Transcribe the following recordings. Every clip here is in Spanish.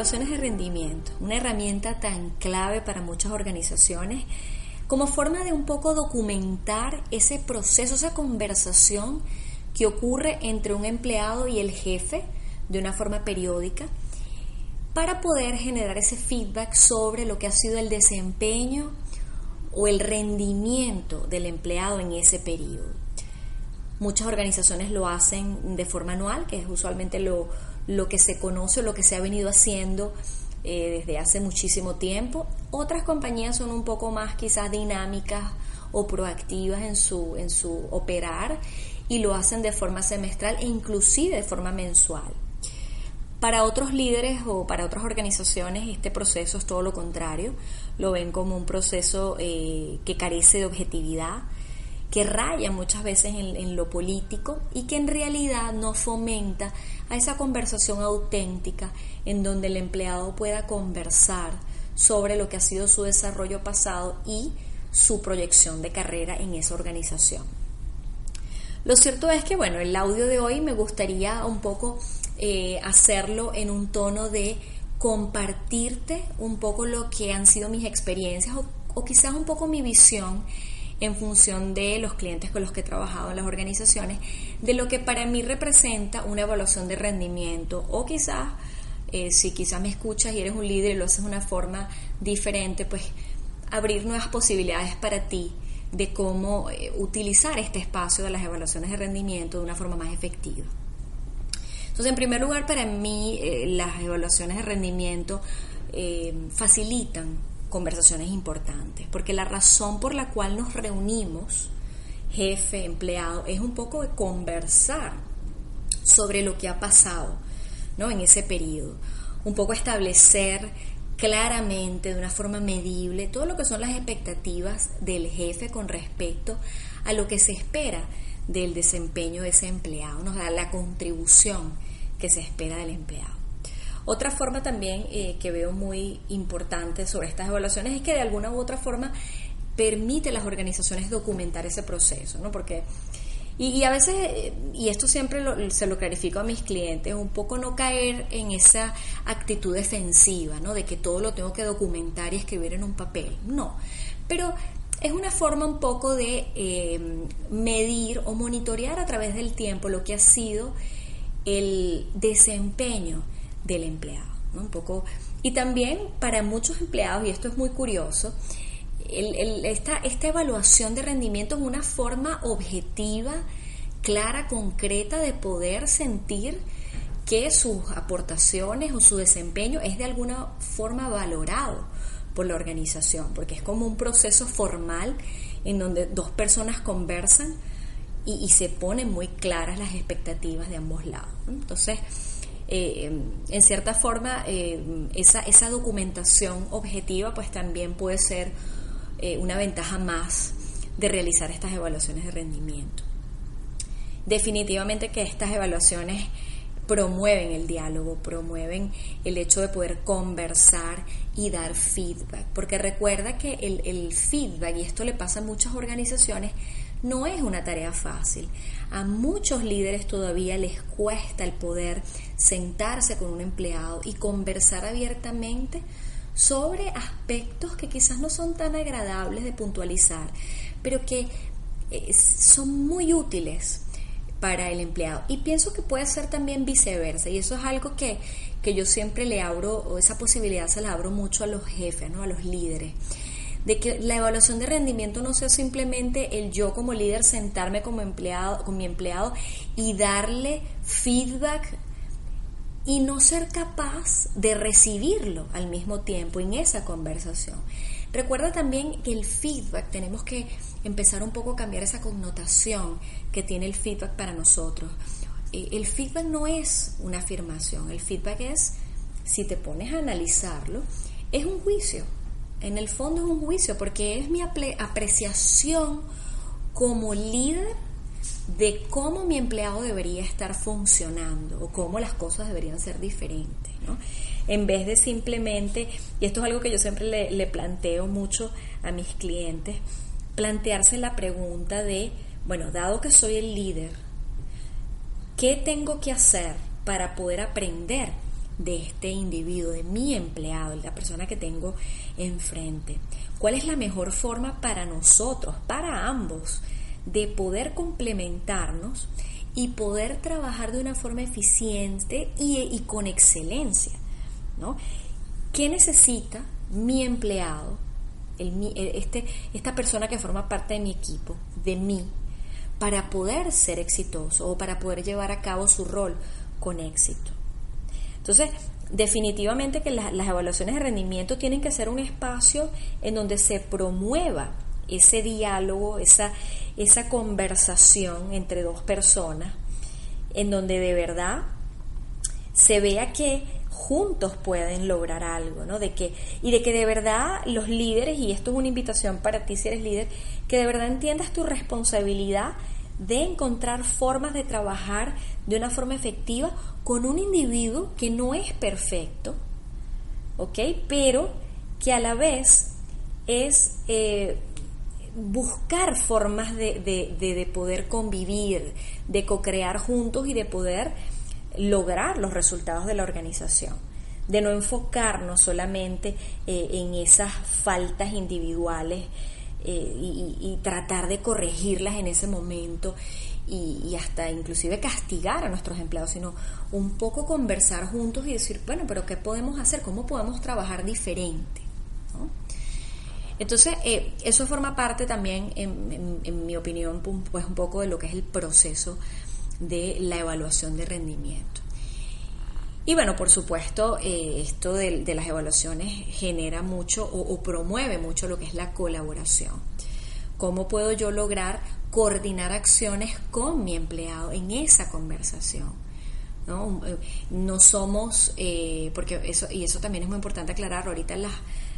Evaluaciones de rendimiento, una herramienta tan clave para muchas organizaciones, como forma de un poco documentar ese proceso, esa conversación que ocurre entre un empleado y el jefe de una forma periódica, para poder generar ese feedback sobre lo que ha sido el desempeño o el rendimiento del empleado en ese periodo. Muchas organizaciones lo hacen de forma anual, que es usualmente lo, lo que se conoce, lo que se ha venido haciendo eh, desde hace muchísimo tiempo. Otras compañías son un poco más quizás dinámicas o proactivas en su, en su operar y lo hacen de forma semestral e inclusive de forma mensual. Para otros líderes o para otras organizaciones este proceso es todo lo contrario, lo ven como un proceso eh, que carece de objetividad, que raya muchas veces en, lo político y que en realidad no fomenta a esa conversación auténtica en donde el empleado pueda conversar sobre lo que ha sido su desarrollo pasado y su proyección de carrera en esa organización. Lo cierto es que, bueno, el audio de hoy me gustaría un poco eh, hacerlo en un tono de compartirte un poco lo que han sido mis experiencias o, o quizás un poco mi visión en función de los clientes con los que he trabajado en las organizaciones, de lo que para mí representa una evaluación de rendimiento o quizás, eh, si quizás me escuchas y eres un líder y lo haces de una forma diferente, pues abrir nuevas posibilidades para ti de cómo eh, utilizar este espacio de las evaluaciones de rendimiento de una forma más efectiva. Entonces, en primer lugar, para mí eh, las evaluaciones de rendimiento facilitan conversaciones importantes, porque la razón por la cual nos reunimos, jefe, empleado, es un poco de conversar sobre lo que ha pasado ¿no? en ese periodo, un poco establecer claramente, de una forma medible, todo lo que son las expectativas del jefe con respecto a lo que se espera del desempeño de ese empleado, nos da la contribución que se espera del empleado. Otra forma también eh, que veo muy importante sobre estas evaluaciones es que de alguna u otra forma permite a las organizaciones documentar ese proceso, ¿no? Porque y, a veces, eh, y esto siempre se lo clarifico a mis clientes, un poco no caer en esa actitud defensiva, ¿no? De que todo lo tengo que documentar y escribir en un papel. No, pero es una forma un poco de eh, medir o monitorear a través del tiempo lo que ha sido el desempeño del empleado. Un poco, y también para muchos empleados, y esto es muy curioso, esta, esta evaluación de rendimiento es una forma objetiva, clara, concreta de poder sentir que sus aportaciones o su desempeño es de alguna forma valorado por la organización, porque es como un proceso formal en donde dos personas conversan y, y se ponen muy claras las expectativas de ambos lados. Entonces, eh, en cierta forma eh, esa, esa, documentación objetiva pues también puede ser eh, una ventaja más de realizar estas evaluaciones de rendimiento. Definitivamente que estas evaluaciones promueven el diálogo, promueven el hecho de poder conversar y dar feedback, porque recuerda que el, el feedback, y esto le pasa a muchas organizaciones, no es una tarea fácil. A muchos líderes todavía les cuesta el poder sentarse con un empleado y conversar abiertamente sobre aspectos que quizás no son tan agradables de puntualizar, pero que eh, son muy útiles para el empleado. Y pienso que puede ser también viceversa. Y eso es algo que, que yo siempre le abro, o esa posibilidad se la abro mucho a los jefes, ¿no? a los líderes. De que la evaluación de rendimiento no sea simplemente el yo como líder sentarme como empleado, con mi empleado y darle feedback y no ser capaz de recibirlo al mismo tiempo en esa conversación. Recuerda también que el feedback tenemos que empezar un poco a cambiar esa connotación que tiene el feedback para nosotros. Eh, el feedback no es una afirmación, el feedback es, si te pones a analizarlo, es un juicio. En el fondo es un juicio porque es mi apreciación como líder de cómo mi empleado debería estar funcionando o cómo las cosas deberían ser diferentes, ¿no? En vez de simplemente, y esto es algo que yo siempre le, le planteo mucho a mis clientes, plantearse la pregunta de, bueno, dado que soy el líder, ¿qué tengo que hacer para poder aprender de este individuo, de mi empleado, de la persona que tengo enfrente? ¿Cuál es la mejor forma para nosotros, para ambos, de poder complementarnos y poder trabajar de una forma eficiente y, con excelencia. ¿Qué necesita mi empleado, el, este, esta persona que forma parte de mi equipo, de mí, para poder ser exitoso o para poder llevar a cabo su rol con éxito? Entonces, definitivamente que las evaluaciones de rendimiento tienen que ser un espacio en donde se promueva ese diálogo, esa, esa conversación entre dos personas, en donde de verdad se vea que juntos pueden lograr algo, ¿no? De que, y de que de verdad los líderes, y esto es una invitación para ti si eres líder, que de verdad entiendas tu responsabilidad de encontrar formas de trabajar de una forma efectiva con un individuo que no es perfecto, ¿ok? Pero que a la vez es eh, buscar formas de, de, poder convivir, de co-crear juntos y de poder lograr los resultados de la organización, de no enfocarnos solamente eh, en esas faltas individuales eh, y, tratar de corregirlas en ese momento y, hasta inclusive castigar a nuestros empleados, sino un poco conversar juntos y decir, bueno, pero ¿qué podemos hacer? ¿Cómo podemos trabajar diferente? Entonces, eh, eso forma parte también, en, mi opinión, pues un poco de lo que es el proceso de la evaluación de rendimiento. Y bueno, por supuesto, eh, esto de, las evaluaciones genera mucho o, promueve mucho lo que es la colaboración. ¿Cómo puedo yo lograr coordinar acciones con mi empleado en esa conversación? No, no somos, eh, porque eso, y eso también es muy importante aclarar, ahorita las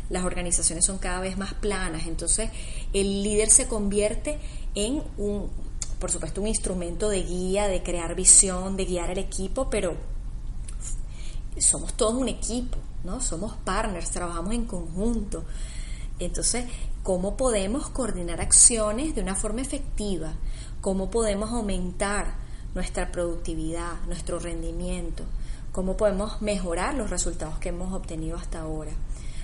las organizaciones son cada vez más planas, entonces el líder se convierte en un, por supuesto, un instrumento de guía, de crear visión, de guiar al equipo, pero somos todos un equipo, ¿no? Somos partners, trabajamos en conjunto. Entonces, ¿cómo podemos coordinar acciones de una forma efectiva? ¿Cómo podemos aumentar nuestra productividad, nuestro rendimiento? ¿Cómo podemos mejorar los resultados que hemos obtenido hasta ahora?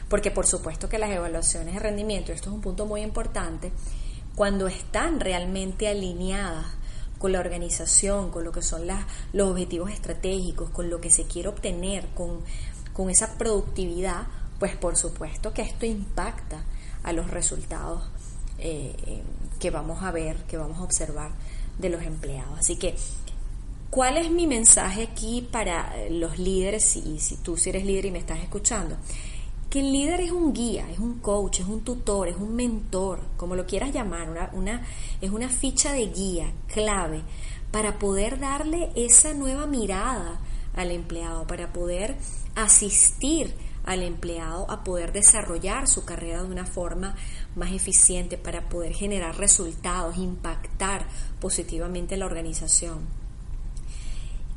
Porque por supuesto que las evaluaciones de rendimiento, esto es un punto muy importante, cuando están realmente alineadas con la organización, con lo que son las, los objetivos estratégicos, con lo que se quiere obtener, con, con esa productividad, pues por supuesto que esto impacta a los resultados eh, que vamos a ver, que vamos a observar de los empleados. Así que, ¿cuál es mi mensaje aquí para los líderes? Y si tú si eres líder y me estás escuchando, que el líder es un guía, es un coach, es un tutor, es un mentor, como lo quieras llamar, una, una, es una ficha de guía clave para poder darle esa nueva mirada al empleado, para poder asistir al empleado a poder desarrollar su carrera de una forma más eficiente, para poder generar resultados, impactar positivamente la organización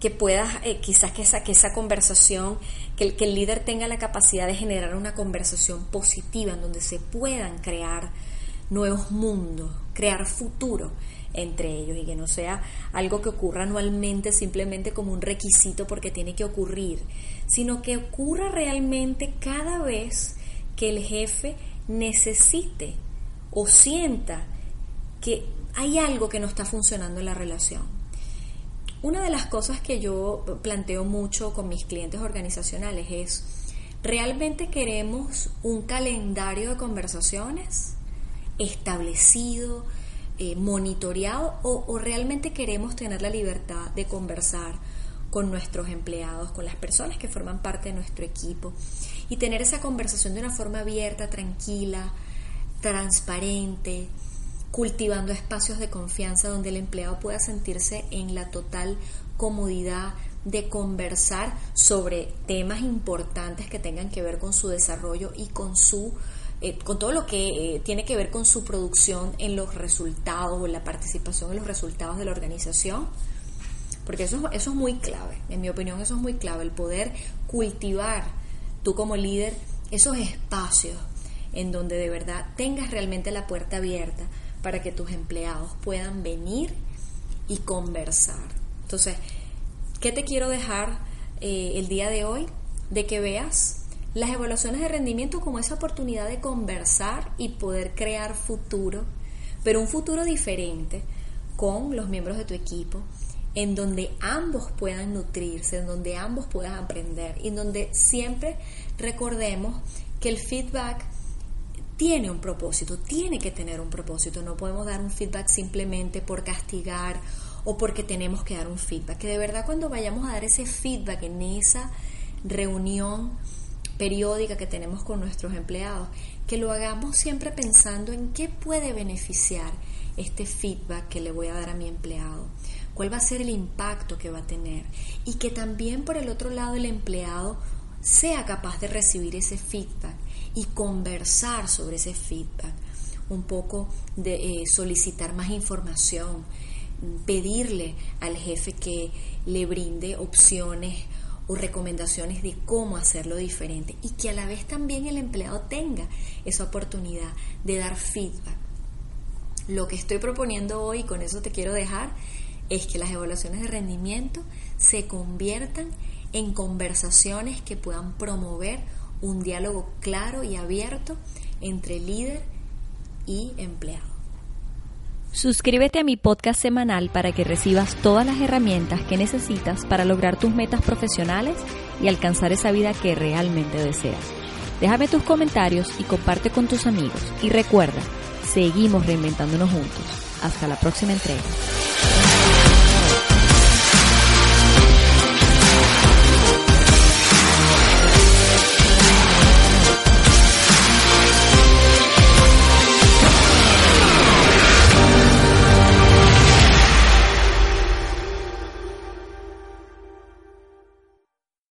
que puedas, eh, quizás que esa, que esa conversación, que que el líder tenga la capacidad de generar una conversación positiva en donde se puedan crear nuevos mundos, crear futuro entre ellos y que no sea algo que ocurra anualmente simplemente como un requisito porque tiene que ocurrir, sino que ocurra realmente cada vez que el jefe necesite o sienta que hay algo que no está funcionando en la relación Una de las cosas que yo planteo mucho con mis clientes organizacionales es, ¿realmente queremos un calendario de conversaciones establecido, eh, monitoreado o, realmente queremos tener la libertad de conversar con nuestros empleados, con las personas que forman parte de nuestro equipo y tener esa conversación de una forma abierta, tranquila, transparente, cultivando espacios de confianza donde el empleado pueda sentirse en la total comodidad de conversar sobre temas importantes que tengan que ver con su desarrollo y con su eh, con todo lo que eh, tiene que ver con su producción en los resultados o la participación en los resultados de la organización. Porque eso, eso es muy clave, en mi opinión eso es muy clave, el poder cultivar tú como líder esos espacios en donde de verdad tengas realmente la puerta abierta para que tus empleados puedan venir y conversar. Entonces, ¿qué te quiero dejar eh, el día de hoy? De que veas las evaluaciones de rendimiento como esa oportunidad de conversar y poder crear futuro, pero un futuro diferente con los miembros de tu equipo, en donde ambos puedan nutrirse, en donde ambos puedan aprender, y en donde siempre recordemos que el feedback tiene un propósito, tiene que tener un propósito, no podemos dar un feedback simplemente por castigar o porque tenemos que dar un feedback, que de verdad cuando vayamos a dar ese feedback en esa reunión, periódica que tenemos con nuestros empleados, que lo hagamos siempre pensando en qué puede beneficiar este feedback que le voy a dar a mi empleado, cuál va a ser el impacto que va a tener y que también por el otro lado el empleado sea capaz de recibir ese feedback y conversar sobre ese feedback, un poco de eh, solicitar más información, pedirle al jefe que le brinde opciones o recomendaciones de cómo hacerlo diferente y que a la vez también el empleado tenga esa oportunidad de dar feedback. Lo que estoy proponiendo hoy, con eso te quiero dejar, es que las evaluaciones de rendimiento se conviertan en conversaciones que puedan promover un diálogo claro y abierto entre líder y empleado. Suscríbete a mi podcast semanal para que recibas todas las herramientas que necesitas para lograr tus metas profesionales y alcanzar esa vida que realmente deseas. Déjame tus comentarios y comparte con tus amigos. Y recuerda, seguimos reinventándonos juntos. Hasta la próxima entrega.